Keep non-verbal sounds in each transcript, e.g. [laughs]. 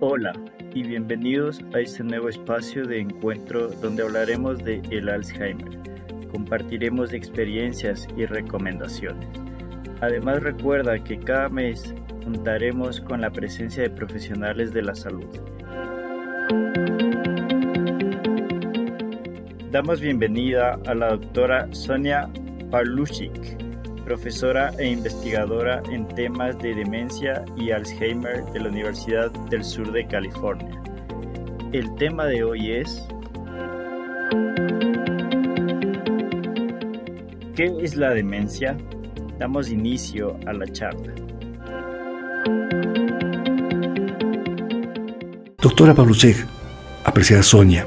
Hola y bienvenidos a este nuevo espacio de encuentro donde hablaremos de el Alzheimer. Compartiremos experiencias y recomendaciones. Además recuerda que cada mes contaremos con la presencia de profesionales de la salud. Damos bienvenida a la doctora Sonia Pawlushik, profesora e investigadora en temas de demencia y Alzheimer de la Universidad del Sur de California. El tema de hoy es ¿Qué es la demencia? Damos inicio a la charla. Doctora Pavluchek, apreciada Sonia,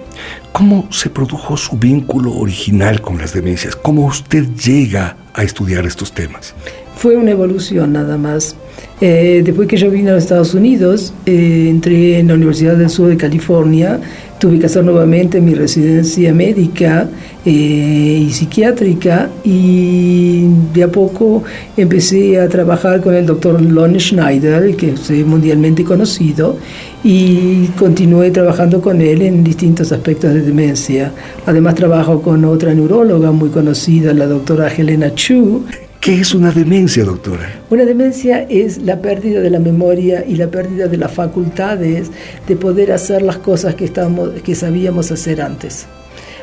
¿cómo se produjo su vínculo original con las demencias? ¿Cómo usted llega a estudiar estos temas? Fue una evolución nada más. Eh, después que yo vine a los Estados Unidos, eh, entré en la Universidad del Sur de California, tuve que hacer nuevamente mi residencia médica eh, y psiquiátrica y de a poco empecé a trabajar con el doctor Lon Schneider, que es mundialmente conocido, y continué trabajando con él en distintos aspectos de demencia. Además trabajo con otra neuróloga muy conocida, la doctora Helena Chu, ¿Qué es una demencia, doctora? Una demencia es la pérdida de la memoria y la pérdida de las facultades de poder hacer las cosas que, estamos, que sabíamos hacer antes.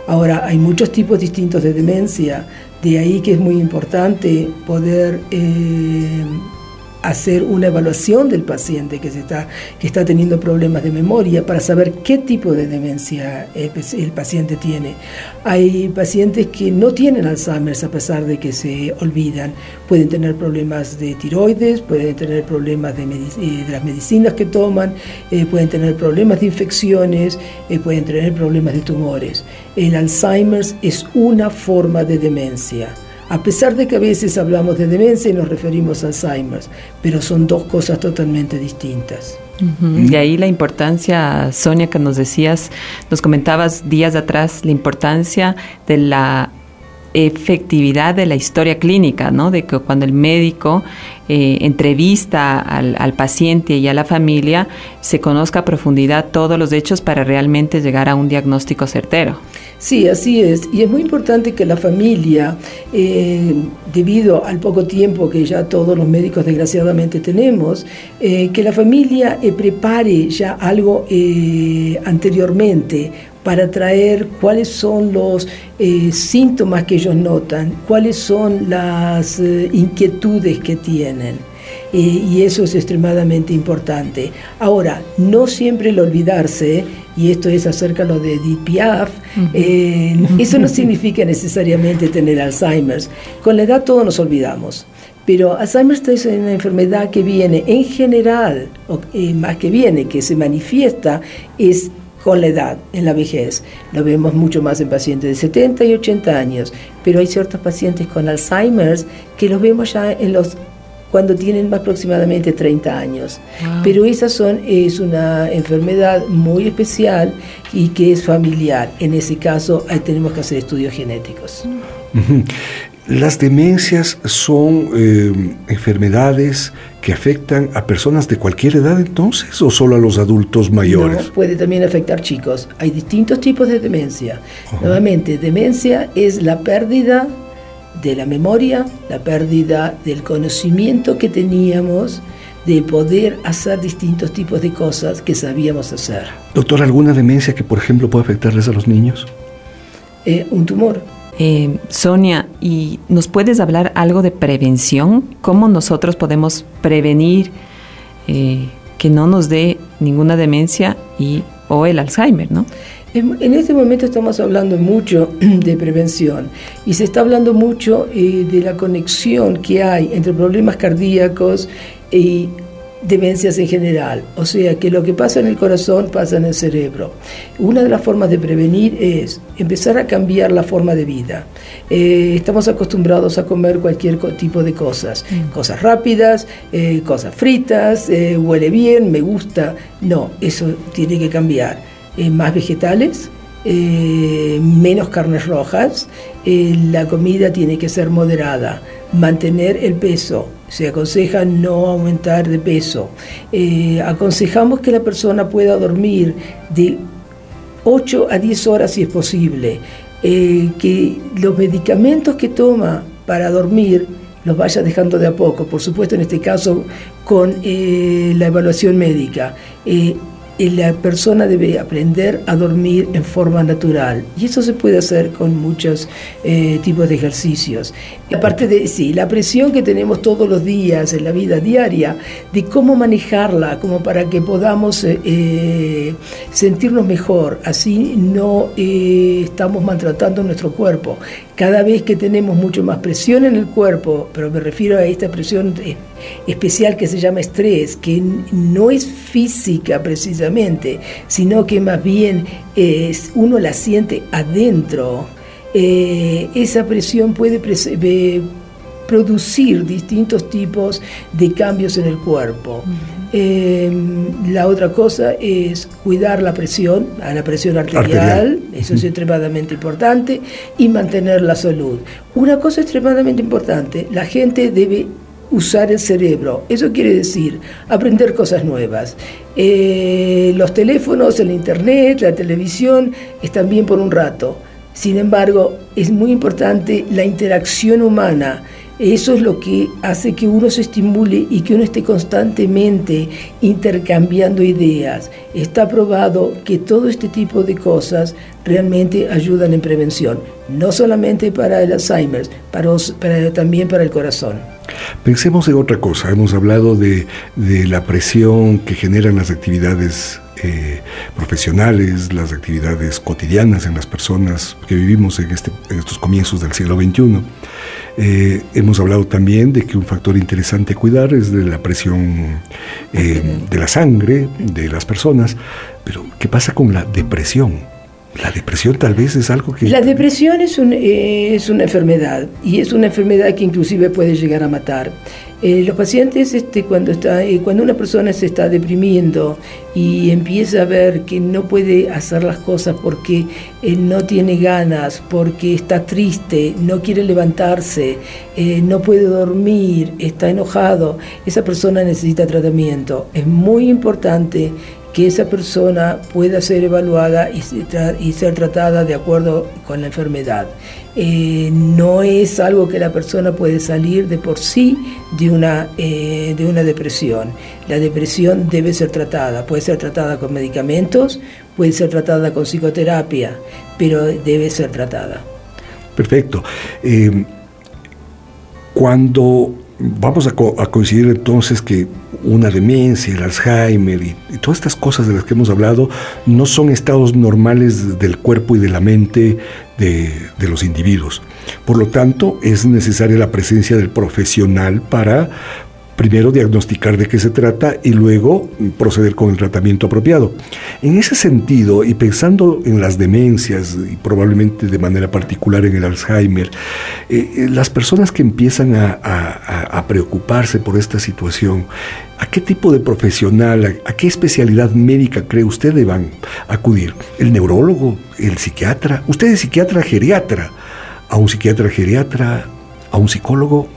Ahora, hay muchos tipos distintos de demencia, de ahí que es muy importante poder eh, hacer una evaluación del paciente que, se está, que está teniendo problemas de memoria para saber qué tipo de demencia el, paciente tiene. Hay pacientes que no tienen Alzheimer a pesar de que se olvidan. Pueden tener problemas de tiroides, pueden tener problemas de, eh, las medicinas que toman, eh, pueden tener problemas de infecciones, eh, pueden tener problemas de tumores. El Alzheimer es una forma de demencia a pesar de que a veces hablamos de demencia y nos referimos a Alzheimer, pero son dos cosas totalmente distintas. Y ahí la importancia, Sonia, que nos decías, nos comentabas días atrás, la importancia de la efectividad de la historia clínica, ¿no? De que cuando el médico eh, entrevista al, al, paciente y a la familia, se conozca a profundidad todos los hechos para realmente llegar a un diagnóstico certero. Sí, así es. Y es muy importante que la familia, eh, debido al poco tiempo que ya todos los médicos desgraciadamente tenemos, eh, que la familia prepare ya algo anteriormente para traer cuáles son los eh, síntomas que ellos notan, cuáles son las eh, inquietudes que tienen. Eh, y eso es extremadamente importante. Ahora, no siempre el olvidarse, y esto es acerca de lo de Piaf, eso no [laughs] significa necesariamente tener Alzheimer. Con la edad todos nos olvidamos. Pero Alzheimer es una enfermedad que viene en general, o, más que viene, que se manifiesta, es con la edad, en la vejez. Lo vemos mucho más en pacientes de 70 y 80 años, pero hay ciertos pacientes con Alzheimer que los vemos ya en los cuando tienen aproximadamente 30 años. Pero esa son, es una enfermedad muy especial y que es familiar. En ese caso, ahí tenemos que hacer estudios genéticos. ¿Las demencias son eh, enfermedades que afectan a personas de cualquier edad entonces o solo a los adultos mayores? No, puede también afectar chicos. Hay distintos tipos de demencia. Nuevamente, demencia es la pérdida de la memoria, la pérdida del conocimiento que teníamos de poder hacer distintos tipos de cosas que sabíamos hacer. Doctor, ¿alguna demencia que por ejemplo puede afectarles a los niños? Eh, un tumor eh, Sonia, ¿y nos puedes hablar algo de prevención? ¿Cómo nosotros podemos prevenir eh, que no nos dé ninguna demencia y, o el Alzheimer, no? En este momento estamos hablando mucho [clears throat] de prevención y se está hablando mucho eh, de la conexión que hay entre problemas cardíacos y demencias en general, o sea que lo que pasa en el corazón pasa en el cerebro. Una de las formas de prevenir es empezar a cambiar la forma de vida. Eh, estamos acostumbrados a comer cualquier tipo de cosas, mm. cosas rápidas, eh, cosas fritas, eh, huele bien, me gusta. No, eso tiene que cambiar. Más vegetales, menos carnes rojas, la comida tiene que ser moderada, mantener el peso se aconseja no aumentar de peso. Eh, aconsejamos que la persona pueda dormir de 8 a 10 horas si es posible. Eh, que los medicamentos que toma para dormir los vaya dejando de a poco, por supuesto en este caso con eh, la evaluación médica la persona debe aprender a dormir en forma natural y eso se puede hacer con muchos eh, tipos de ejercicios. Aparte de sí, la presión que tenemos todos los días en la vida diaria, de cómo manejarla, como para que podamos eh, eh, sentirnos mejor, así no estamos maltratando nuestro cuerpo. Cada vez que tenemos mucho más presión en el cuerpo, pero me refiero a esta presión especial que se llama estrés, que no es física precisamente, sino que más bien es, uno la siente adentro. Eh, esa presión puede producir distintos tipos de cambios en el cuerpo. Em, la otra cosa es cuidar la presión, a la presión arterial, eso es extremadamente importante, y mantener la salud. Una cosa extremadamente importante, la gente debe usar el cerebro. Eso quiere decir aprender cosas nuevas. Eh, los teléfonos, el internet, la televisión están bien por un rato. Sin embargo, es muy importante la interacción humana. Eso es lo que hace que uno se estimule y que uno esté constantemente intercambiando ideas. Está probado que todo este tipo de cosas realmente ayudan en prevención, no solamente para el Alzheimer, pero también para el corazón. Pensemos en otra cosa. Hemos hablado de, la presión que generan las actividades eh, profesionales, las actividades cotidianas en las personas que vivimos en, este, estos comienzos del siglo XXI. Eh, hemos hablado también de que un factor interesante a cuidar es de la presión eh, de la sangre de las personas, pero ¿qué pasa con la depresión? La depresión tal vez es algo que... La depresión es, es una enfermedad y es una enfermedad que inclusive puede llegar a matar. Eh, los pacientes, este, cuando, está, eh, cuando una persona se está deprimiendo y empieza a ver que no puede hacer las cosas porque eh, no tiene ganas, porque está triste, no quiere levantarse, no puede dormir, está enojado, esa persona necesita tratamiento. Es muy importante que esa persona pueda ser evaluada y, ser tratada de acuerdo con la enfermedad. Eh, no es algo que la persona puede salir de por sí de una, eh, de una depresión. La depresión debe ser tratada, puede ser tratada con medicamentos, puede ser tratada con psicoterapia, pero debe ser tratada. Perfecto. Eh, cuando vamos a, coincidir entonces que una demencia, el Alzheimer y, todas estas cosas de las que hemos hablado no son estados normales del cuerpo y de la mente de, de los individuos. Por lo tanto, es necesaria la presencia del profesional para primero diagnosticar de qué se trata y luego proceder con el tratamiento apropiado. En ese sentido, y pensando en las demencias y probablemente de manera particular en el Alzheimer, eh, eh, las personas que empiezan a, preocuparse por esta situación, ¿a qué tipo de profesional, a, qué especialidad médica cree usted deban acudir? ¿El neurólogo? ¿El psiquiatra? ¿Usted es psiquiatra geriatra? ¿A un psiquiatra geriatra? ¿A un psicólogo?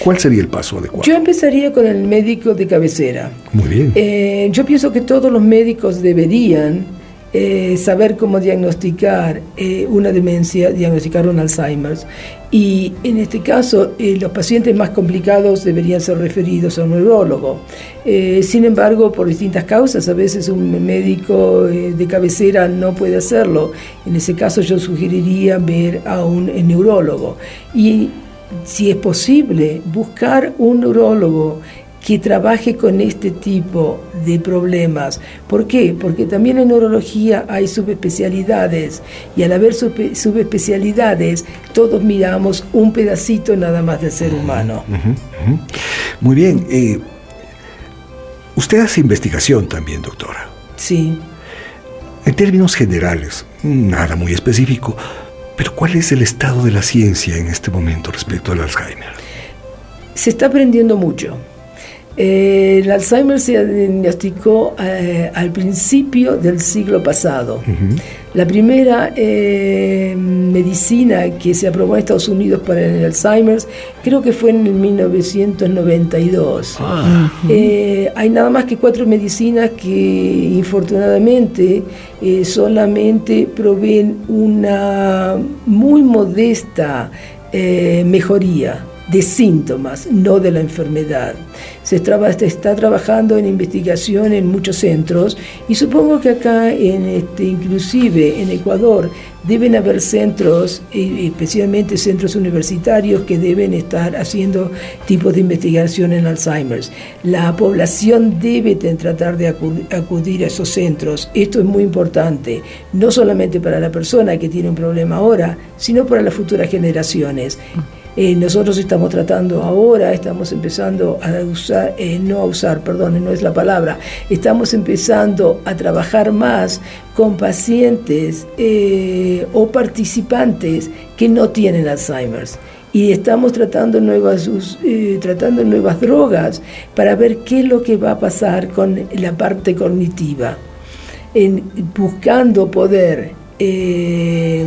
¿Cuál sería el paso adecuado? Yo empezaría con el médico de cabecera. Muy bien. Eh, yo pienso que todos los médicos deberían eh, saber cómo diagnosticar eh, una demencia, diagnosticar un Alzheimer. Y en este caso, los pacientes más complicados deberían ser referidos a un neurólogo. sin embargo, por distintas causas, a veces un médico de cabecera no puede hacerlo. En ese caso, yo sugeriría ver a un neurólogo. Y si es posible, buscar un neurólogo que trabaje con este tipo de problemas. ¿Por qué? Porque también en neurología hay subespecialidades y al haber subespecialidades todos miramos un pedacito nada más del ser humano. Muy bien. Eh, usted hace investigación también, doctora. Sí. En términos generales, nada muy específico. Pero ¿cuál es el estado de la ciencia en este momento respecto al Alzheimer? Se está aprendiendo mucho. Eh, el Alzheimer se diagnosticó eh, al principio del siglo pasado. La primera eh, medicina que se aprobó en Estados Unidos para el Alzheimer creo que fue en el 1992. Ah. Eh, hay nada más que cuatro medicinas que infortunadamente eh, solamente proveen una muy modesta mejoría de síntomas, no de la enfermedad. Se está, trabajando en investigación en muchos centros y supongo que acá, en este, inclusive en Ecuador, deben haber centros, especialmente centros universitarios, que deben estar haciendo tipos de investigación en Alzheimer's. La población debe tratar de acudir a esos centros. Esto es muy importante, no solamente para la persona que tiene un problema ahora, sino para las futuras generaciones. Eh, nosotros estamos tratando ahora, estamos empezando a usar, eh, no a usar, perdón, no es la palabra, estamos empezando a trabajar más con pacientes eh, o participantes que no tienen Alzheimer's. Y estamos tratando nuevas, tratando nuevas drogas para ver qué es lo que va a pasar con la parte cognitiva, en, buscando poder eh,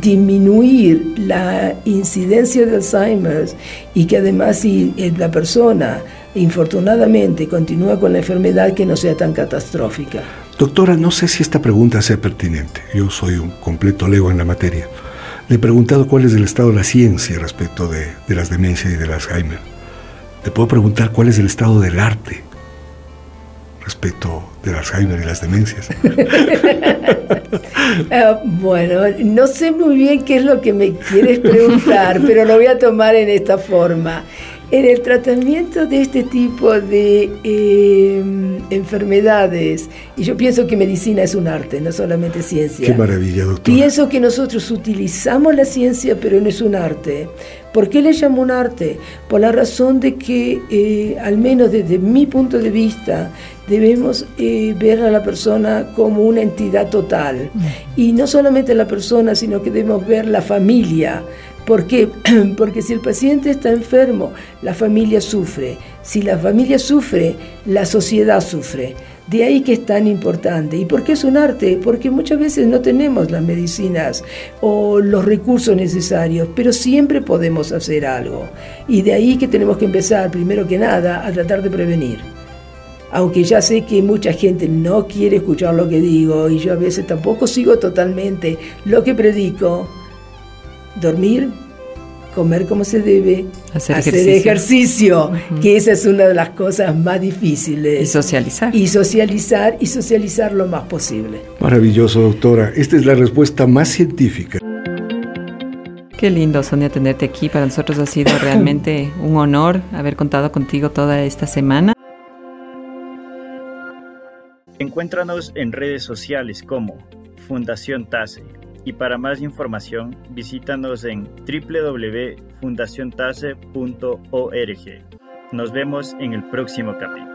disminuir la incidencia de Alzheimer y que además si la persona infortunadamente continúa con la enfermedad que no sea tan catastrófica. Doctora, no sé si esta pregunta sea pertinente. Yo soy un completo lego en la materia. Le he preguntado cuál es el estado de la ciencia respecto de, de las demencias y del Alzheimer. Le puedo preguntar cuál es el estado del arte respecto del Alzheimer y las demencias. [laughs] Ah, bueno, no sé muy bien qué es lo que me quieres preguntar, pero lo voy a tomar en esta forma. En el tratamiento de este tipo de em, enfermedades, y yo pienso que medicina es un arte, no solamente ciencia. Qué maravilla, doctor. Pienso que nosotros utilizamos la ciencia, pero no es un arte. ¿Por qué le llamo un arte? Por la razón de que, eh, al menos desde mi punto de vista, debemos eh, ver a la persona como una entidad total. Y no solamente la persona, sino que debemos ver la familia. ¿Por qué? [clears throat] Porque si el paciente está enfermo, la familia sufre. Si la familia sufre, la sociedad sufre. De ahí que es tan importante. ¿Y por qué es un arte? Porque muchas veces no tenemos las medicinas o los recursos necesarios, pero siempre podemos hacer algo. Y de ahí que tenemos que empezar, primero que nada, a tratar de prevenir aunque ya sé que mucha gente no quiere escuchar lo que digo y yo a veces tampoco sigo totalmente lo que predico, dormir, comer como se debe, hacer, ejercicio, que esa es una de las cosas más difíciles. Y socializar. Y socializar y socializar lo más posible. Maravilloso, doctora. Esta es la respuesta más científica. Qué lindo, Sonia, tenerte aquí. Para nosotros ha sido [coughs] realmente un honor haber contado contigo toda esta semana. Encuéntranos en redes sociales como Fundación TASE y para más información visítanos en www.fundaciontase.org. Nos vemos en el próximo capítulo.